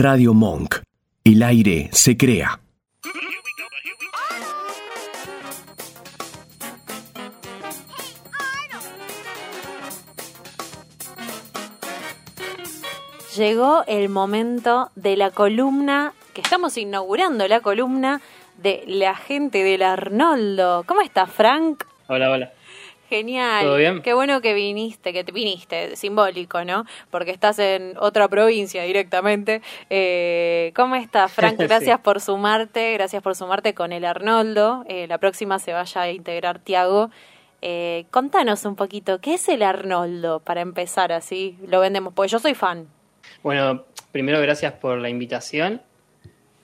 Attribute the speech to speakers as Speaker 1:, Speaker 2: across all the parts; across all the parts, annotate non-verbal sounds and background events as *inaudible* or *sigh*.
Speaker 1: Radio Monk. El aire se crea.
Speaker 2: Llegó el momento de la columna, que estamos inaugurando la columna de la gente del Arnoldo. ¿Cómo estás, Frank?
Speaker 3: Hola, hola.
Speaker 2: Genial.
Speaker 3: ¿Todo bien?
Speaker 2: Qué bueno que viniste, que te viniste, simbólico, ¿no? Porque estás en otra provincia directamente. Eh, ¿Cómo estás, Frank? *laughs*
Speaker 3: Sí.
Speaker 2: Gracias por sumarte, gracias por sumarte con el Arnoldo. Eh, la próxima se vaya a integrar Tiago. Eh, contanos un poquito, ¿qué es el Arnoldo? Para empezar así, lo vendemos, porque yo soy fan.
Speaker 3: Bueno, primero gracias por la invitación.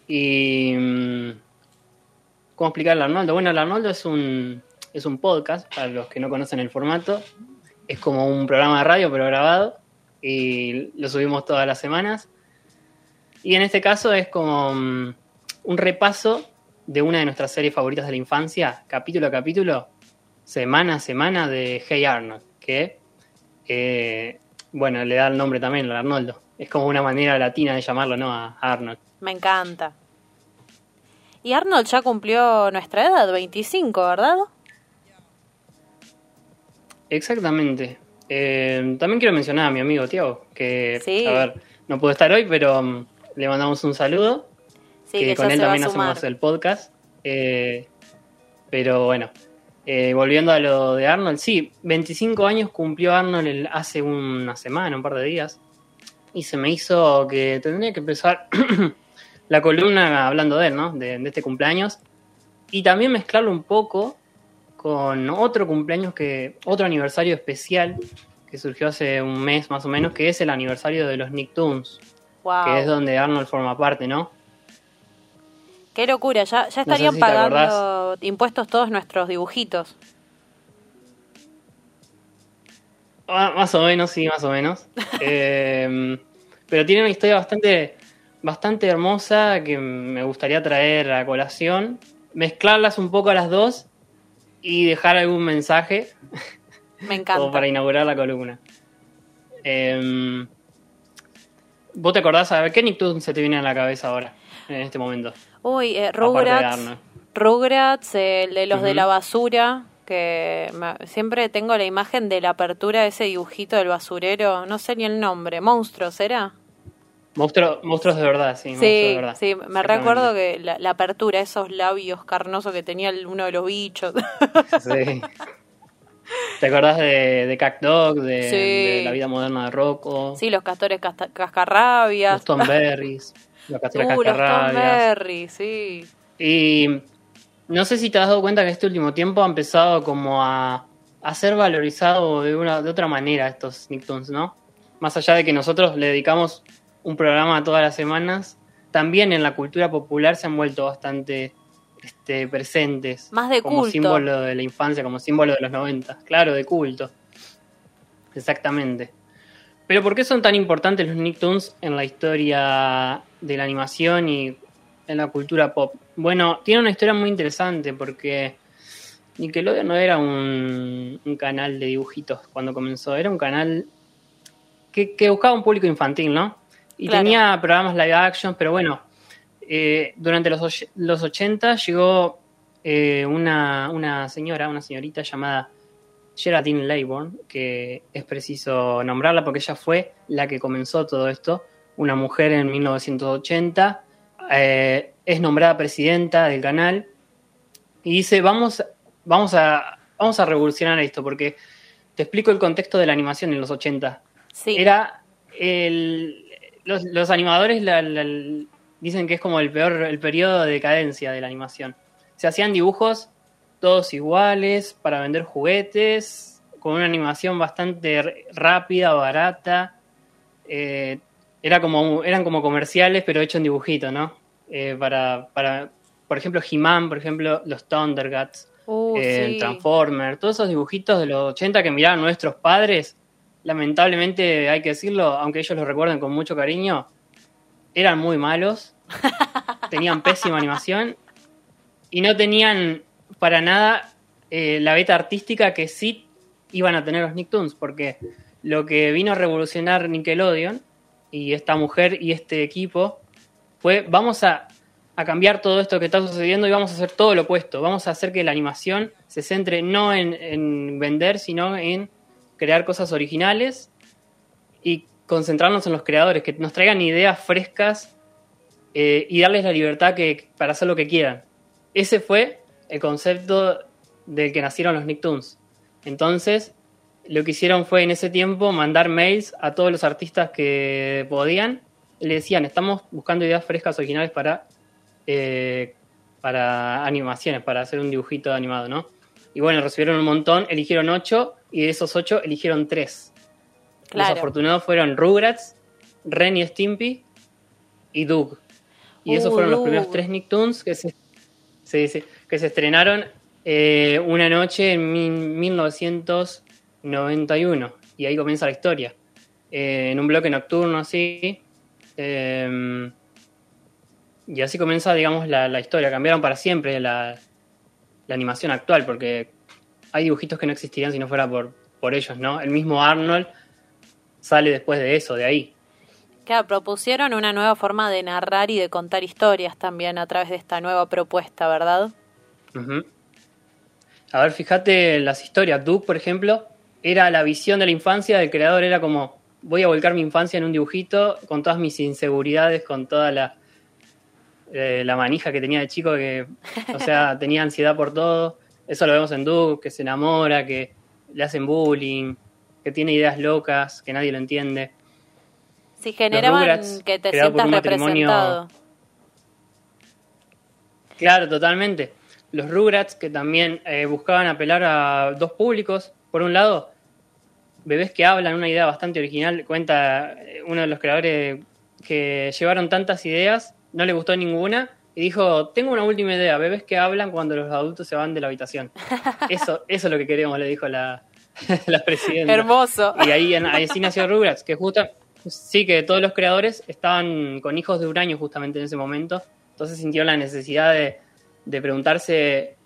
Speaker 3: Y. mm, ¿Cómo explicar el Arnoldo? Bueno, el Arnoldo es un, es un podcast, para los que no conocen el formato. Es como un programa de radio, pero grabado. Y lo subimos todas las semanas. Y en este caso es como mm, un repaso de una de nuestras series favoritas de la infancia, capítulo a capítulo, semana a semana, de Hey Arnold. Que, eh, bueno, le da el nombre también al Arnoldo. Es como una manera latina de llamarlo, ¿no? A Arnold.
Speaker 2: Me encanta. Y Arnold ya cumplió nuestra edad, 25, ¿verdad?
Speaker 3: Exactamente. Eh, también quiero mencionar a mi amigo Tiago, que,
Speaker 2: Sí.
Speaker 3: a ver, no pudo estar hoy, pero mm, le mandamos un saludo.
Speaker 2: Sí,
Speaker 3: que,
Speaker 2: que,
Speaker 3: con él también hacemos el podcast. Eh, pero bueno, eh, volviendo a lo de Arnold, sí, 25 años cumplió Arnold el- hace una semana, un par de días. Y se me hizo que tendría que empezar *clears throat* la columna hablando de él, ¿no? De, de este cumpleaños. Y también mezclarlo un poco con otro cumpleaños que. otro aniversario especial que surgió hace un mes más o menos, que es el aniversario de los Nicktoons,
Speaker 2: Wow.
Speaker 3: que es donde Arnold forma parte, ¿no?
Speaker 2: Qué locura, ya, ya estarían
Speaker 3: si
Speaker 2: pagando impuestos todos nuestros dibujitos.
Speaker 3: Ah, Más o menos, sí, más o menos. *laughs* Eh, pero tiene una historia bastante, bastante hermosa que me gustaría traer a colación, mezclarlas un poco a las dos y dejar algún mensaje
Speaker 2: Me *laughs*
Speaker 3: como
Speaker 2: encanta.
Speaker 3: para inaugurar la columna. Eh, ¿Vos te acordás a ver qué Nicktoon se te viene a la cabeza ahora, en este momento?
Speaker 2: Uy, eh, Rugrats. Rugrats, el de los de la basura, que me- siempre tengo la imagen de la apertura de ese dibujito del basurero, no sé ni el nombre, Monstruo, ¿será?
Speaker 3: Monstruo- monstruos de verdad, sí. monstruos de
Speaker 2: Sí,
Speaker 3: verdad.
Speaker 2: sí, me recuerdo que la, la apertura, esos labios carnosos que tenía uno de los bichos.
Speaker 3: Sí. ¿Te acordás de, de Dog, de,
Speaker 2: Sí.
Speaker 3: de La vida moderna de Rocco?
Speaker 2: sí, los castores casta- cascarrabias.
Speaker 3: Los Tom Berries, los castores
Speaker 2: Uh, los Tom
Speaker 3: cascarrabias.
Speaker 2: Berry, sí.
Speaker 3: Y no sé si te has dado cuenta que este último tiempo ha empezado como a, a ser valorizado de, una, de otra manera estos Nicktoons, ¿no? Más allá de que nosotros le dedicamos un programa todas las semanas, también en la cultura popular se han vuelto bastante este, presentes.
Speaker 2: Más de
Speaker 3: como
Speaker 2: culto.
Speaker 3: símbolo de la infancia, como símbolo de los 90. Claro, de culto. Exactamente. Pero ¿por qué son tan importantes los Nicktoons en la historia de la animación y en la cultura pop? Bueno, tiene una historia muy interesante porque Nickelodeon no era un, un canal de dibujitos cuando comenzó, era un canal que, que buscaba un público infantil, ¿no? Y
Speaker 2: Claro.
Speaker 3: tenía programas live action, pero bueno, eh, durante los, los 80 llegó eh, una, una señora, una señorita llamada Geraldine Laybourne, que es preciso nombrarla porque ella fue la que comenzó todo esto, una mujer en 1980, eh, es nombrada presidenta del canal y dice, vamos, vamos, a, vamos a revolucionar esto porque te explico el contexto de la animación en los 80
Speaker 2: Sí.
Speaker 3: era el, los, los animadores la- la- dicen que es como el peor el periodo de decadencia de la animación. Se hacían dibujos todos iguales para vender juguetes con una animación bastante rápida barata. Eh, era como eran como comerciales pero hecho en dibujito no Eh, para, para por ejemplo He-Man por ejemplo los Thundercats
Speaker 2: Uh,
Speaker 3: eh,
Speaker 2: sí.
Speaker 3: Transformer, todos esos dibujitos de los 80 que miraban nuestros padres, lamentablemente hay que decirlo, aunque ellos lo recuerden con mucho cariño, eran muy malos, *laughs* tenían pésima animación y no tenían para nada eh, la beta artística que sí iban a tener los Nicktoons, porque lo que vino a revolucionar Nickelodeon y esta mujer y este equipo Fue, vamos a, a cambiar todo esto que está sucediendo y vamos a hacer todo lo opuesto. Vamos a hacer que la animación se centre no en, en vender, sino en crear cosas originales y concentrarnos en los creadores, que nos traigan ideas frescas eh, y darles la libertad que, para hacer lo que quieran. Ese fue el concepto del que nacieron los Nicktoons. Entonces, lo que hicieron fue en ese tiempo mandar mails a todos los artistas que podían. Le decían, estamos buscando ideas frescas originales para, eh, para animaciones, para hacer un dibujito animado, ¿no? Y bueno, recibieron un montón, eligieron ocho y de esos ocho eligieron tres. Los afortunados fueron Rugrats, Ren y Stimpy y Doug. Y esos fueron los uh, primeros tres Nicktoons que se, que se estrenaron eh, una noche en 1991. Y ahí comienza la historia. Eh, en un bloque nocturno así. Eh, y así comienza, digamos, la, historia. Cambiaron para siempre la, la, animación actual, porque hay dibujitos que no existirían si no fuera por, por ellos, ¿no? El mismo Arnold sale después de eso, de ahí.
Speaker 2: Claro, propusieron una nueva forma de narrar y de contar historias también a través de esta nueva propuesta, ¿verdad?
Speaker 3: A ver, fíjate las historias. Duke, por ejemplo, era la visión de la infancia del creador, era como, voy a volcar mi infancia en un dibujito con todas mis inseguridades, con toda la, eh, la manija que tenía de chico, que, o sea, *laughs* tenía ansiedad por todo. Eso lo vemos en Duke, que se enamora, que le hacen bullying, que tiene ideas locas, que nadie lo entiende.
Speaker 2: Si generaban que te sientas representado.
Speaker 3: Claro, totalmente. Los Rugrats que también eh, buscaban apelar a dos públicos. Por un lado, bebés que hablan, una idea bastante original. Cuenta eh, uno de los creadores que llevaron tantas ideas, no le gustó ninguna y dijo, tengo una última idea, bebés que hablan cuando los adultos se van de la habitación. *laughs* Eso, eso es lo que queremos, le dijo la, *laughs* la presidenta.
Speaker 2: Hermoso.
Speaker 3: Y ahí, ahí sí nació Rugrats, que justo, sí, que todos los creadores estaban con hijos de un año justamente en ese momento, entonces sintió la necesidad de, de preguntarse,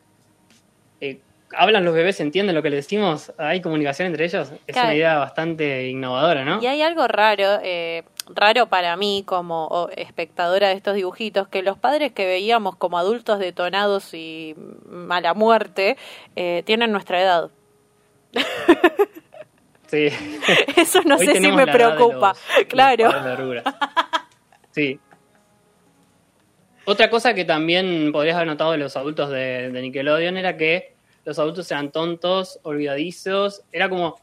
Speaker 3: eh, ¿hablan los bebés? ¿Entienden lo que les decimos? ¿Hay comunicación entre ellos? Es una idea bastante innovadora, ¿no?
Speaker 2: Y hay algo raro, eh, raro para mí como espectadora de estos dibujitos, que los padres que veíamos como adultos detonados y mala muerte eh, tienen nuestra edad. *laughs*
Speaker 3: Sí. *laughs*
Speaker 2: Eso no sé si me preocupa. claro.
Speaker 3: sí. Otra cosa que también podrías haber notado de los adultos de, Nickelodeon era que los adultos eran tontos, olvidadizos. Era como.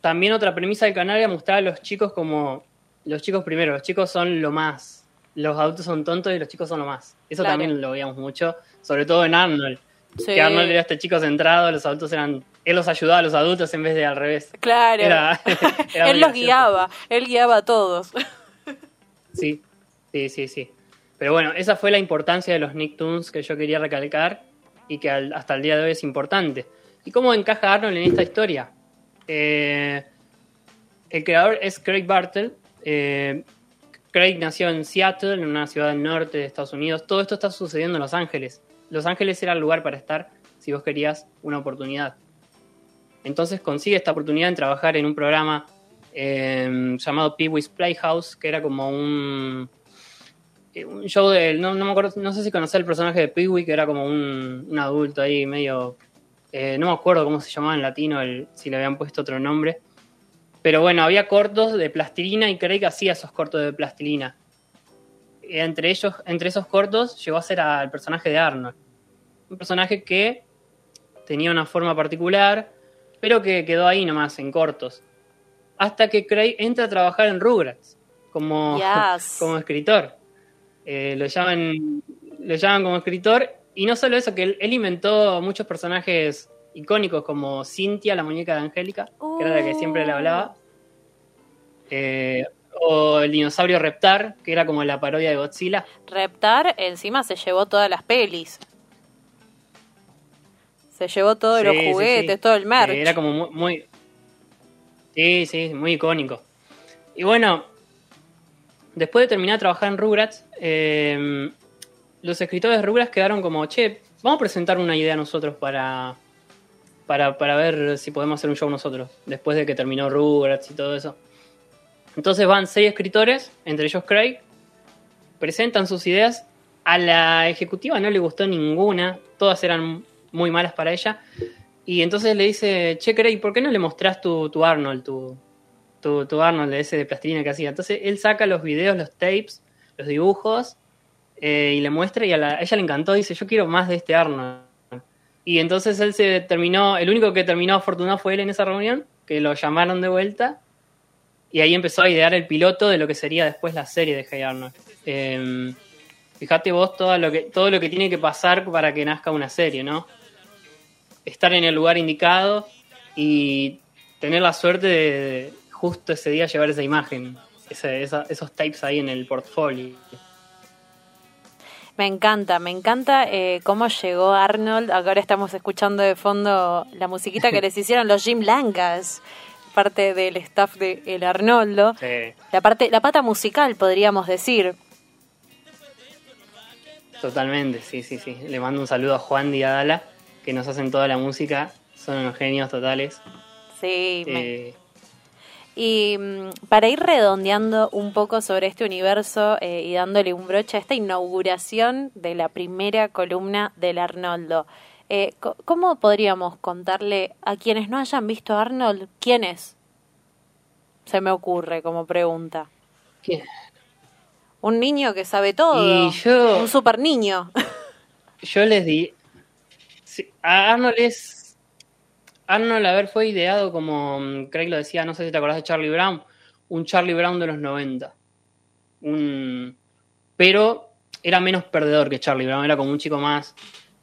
Speaker 3: También otra premisa del canal era mostrar a los chicos como. Los chicos primero, los chicos son lo más. Los adultos son tontos y los chicos son lo más. Eso también lo veíamos mucho, sobre todo en Arnold. Que Arnold era este chico centrado, los adultos eran. Él los ayudaba a los adultos en vez de al revés.
Speaker 2: Claro. *laughs* *laughs* él los guiaba, él guiaba a todos.
Speaker 3: sí, sí, sí, sí. Pero bueno, esa fue la importancia de los Nicktoons que yo quería recalcar y que hasta el día de hoy es importante. ¿Y cómo encaja Arnold en esta historia? Eh, el creador es Craig Bartle. Eh, Craig nació en Seattle, en una ciudad del norte de Estados Unidos. Todo esto está sucediendo en Los Ángeles. Los Ángeles era el lugar para estar si vos querías una oportunidad. Entonces consigue esta oportunidad en trabajar en un programa em, llamado Pee-wee's Playhouse, que era como un, eh, show de... No, no sé si conocés el personaje de Pee-wee, que era como un, adulto ahí medio... Eh, no me acuerdo cómo se llamaba en latino, si le habían puesto otro nombre. Pero bueno, había cortos de plastilina y Craig hacía esos cortos de plastilina entre ellos, entre esos cortos, llegó a ser al personaje de Arnold. Un personaje que tenía una forma particular, pero que quedó ahí nomás, en cortos. Hasta que Craig entra a trabajar en Rugrats como, *laughs* como escritor. Eh, lo, llaman, lo llaman como escritor. Y no solo eso, que él, inventó muchos personajes icónicos como Cynthia, la muñeca de Angélica, que era la que siempre le hablaba. Eh, o el dinosaurio Reptar, que era como la parodia de Godzilla.
Speaker 2: Reptar encima se llevó todas las pelis. Se llevó todos los juguetes, todo el merch.
Speaker 3: Era como muy, Sí, sí, muy icónico. Y bueno, después de terminar de trabajar en Rugrats, em, los escritores de Rugrats quedaron como, che, vamos a presentar una idea nosotros para, para, para ver si podemos hacer un show nosotros, después de que terminó Rugrats y todo eso. Entonces van seis escritores, entre ellos Craig, presentan sus ideas. A la ejecutiva no le gustó ninguna, todas eran muy malas para ella. Y entonces le dice, che, Craig, ¿por qué no le mostrás tu, tu Arnold, tu, tu, tu Arnold ese de plastilina que hacía? Entonces él saca los videos, los tapes, los dibujos, eh, y le muestra y a, la- a ella le encantó, dice, yo quiero más de este Arnold. Y entonces él se terminó, el único que terminó afortunado fue él en esa reunión, que lo llamaron de vuelta, y ahí empezó a idear el piloto de lo que sería después la serie de Hey Arnold. Eh, fíjate vos todo lo, que, todo lo que tiene que pasar para que nazca una serie, ¿no? Estar en el lugar indicado y tener la suerte de, de justo ese día llevar esa imagen, ese- esa- esos tapes ahí en el portfolio.
Speaker 2: Me encanta, me encanta eh, cómo llegó Arnold. Ahora estamos escuchando de fondo la musiquita que *laughs* les hicieron los Jim Langas, parte del staff de El Arnoldo.
Speaker 3: Sí,
Speaker 2: La parte, la pata musical, podríamos decir.
Speaker 3: totalmente, sí, sí, sí. Le mando un saludo a Juan y a Dala, que nos hacen toda la música, son unos genios totales.
Speaker 2: Sí, me-
Speaker 3: Eh,
Speaker 2: Y mm, para ir redondeando un poco sobre este universo eh, y dándole un broche a esta inauguración de la primera columna del Arnoldo, eh, ¿cómo podríamos contarle a quienes no hayan visto a Arnold quién es? Se me ocurre como pregunta.
Speaker 3: ¿quién?
Speaker 2: Un niño que sabe todo.
Speaker 3: Y yo-
Speaker 2: Un super niño. *laughs*
Speaker 3: Yo les di. sí, a Arnold es. Arnold, a ver, fue ideado como. mm, Craig lo decía, no sé si te acordás de Charlie Brown. Un Charlie Brown de los 90. Un. Pero era menos perdedor que Charlie Brown, era como un chico más.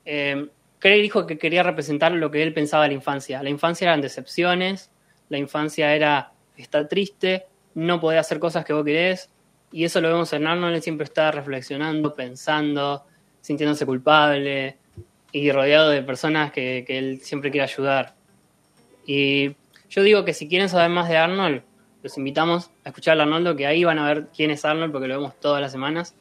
Speaker 3: eh, Craig dijo que quería representar lo que él pensaba de la infancia. La infancia eran decepciones, la infancia era estar triste, no poder hacer cosas que vos querés. Y eso lo vemos en Arnold, él siempre está reflexionando, pensando, sintiéndose culpable y rodeado de personas que, que él siempre quiere ayudar. Y yo digo que si quieren saber más de Arnold, los invitamos a escuchar a Arnoldo, que ahí van a ver quién es Arnold, porque lo vemos todas las semanas.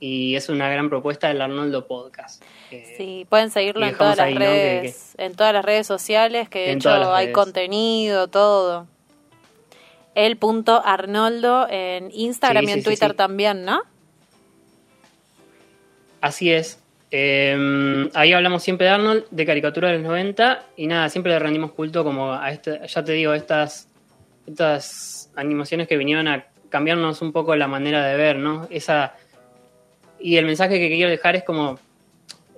Speaker 3: Y es una gran propuesta del Arnoldo Podcast. Eh,
Speaker 2: Sí, pueden seguirlo en todas las redes, en todas las redes sociales, que de
Speaker 3: En
Speaker 2: hecho hay contenido, todo. El punto Arnoldo en Instagram
Speaker 3: Sí,
Speaker 2: y en
Speaker 3: sí,
Speaker 2: Twitter
Speaker 3: sí.
Speaker 2: también, ¿no?
Speaker 3: Así es. Eh, ahí hablamos siempre de Arnold, de caricatura de los 90, y nada, siempre le rendimos culto como a este, ya te digo, estas, estas animaciones que vinieron a cambiarnos un poco la manera de ver, ¿no? Esa, y el mensaje que quiero dejar es como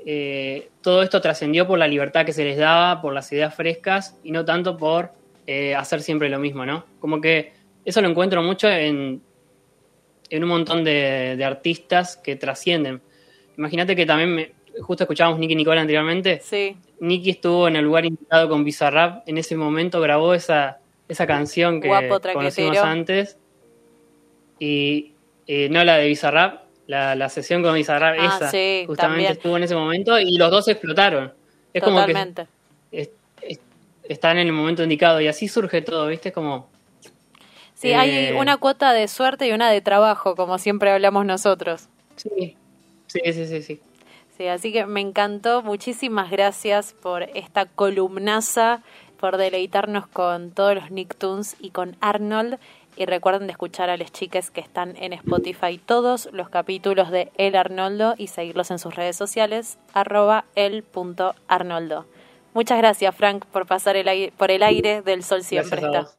Speaker 3: eh, todo esto trascendió por la libertad que se les daba, por las ideas frescas, y no tanto por eh, hacer siempre lo mismo, ¿no? Como que eso lo encuentro mucho en, en un montón de, de artistas que trascienden. Imagínate que también, me- justo escuchábamos Nicky Nicole anteriormente,
Speaker 2: Sí,
Speaker 3: Nicky estuvo en el lugar invitado con Bizarrap, en ese momento grabó esa, esa canción que
Speaker 2: Guapo
Speaker 3: conocimos antes, y eh, no la de Bizarrap, la, la sesión con Bizarrap,
Speaker 2: Ah,
Speaker 3: esa,
Speaker 2: sí,
Speaker 3: justamente
Speaker 2: también.
Speaker 3: estuvo en ese momento, y los dos explotaron. Es como que
Speaker 2: totalmente.
Speaker 3: es- es- están en el momento indicado, y así surge todo, ¿viste? Como...
Speaker 2: Sí, hay
Speaker 3: eh,
Speaker 2: una cuota de suerte y una de trabajo, como siempre hablamos nosotros.
Speaker 3: Sí, sí, sí, sí. sí.
Speaker 2: Sí, así que me encantó. Muchísimas gracias por esta columnaza, por deleitarnos con todos los Nicktoons y con Arnold. Y recuerden de escuchar a las chicas que están en Spotify todos los capítulos de El Arnoldo y seguirlos en sus redes sociales, arroba el.arnoldo. Muchas gracias, Frank, por pasar el aire, por el aire del sol siempre. Está.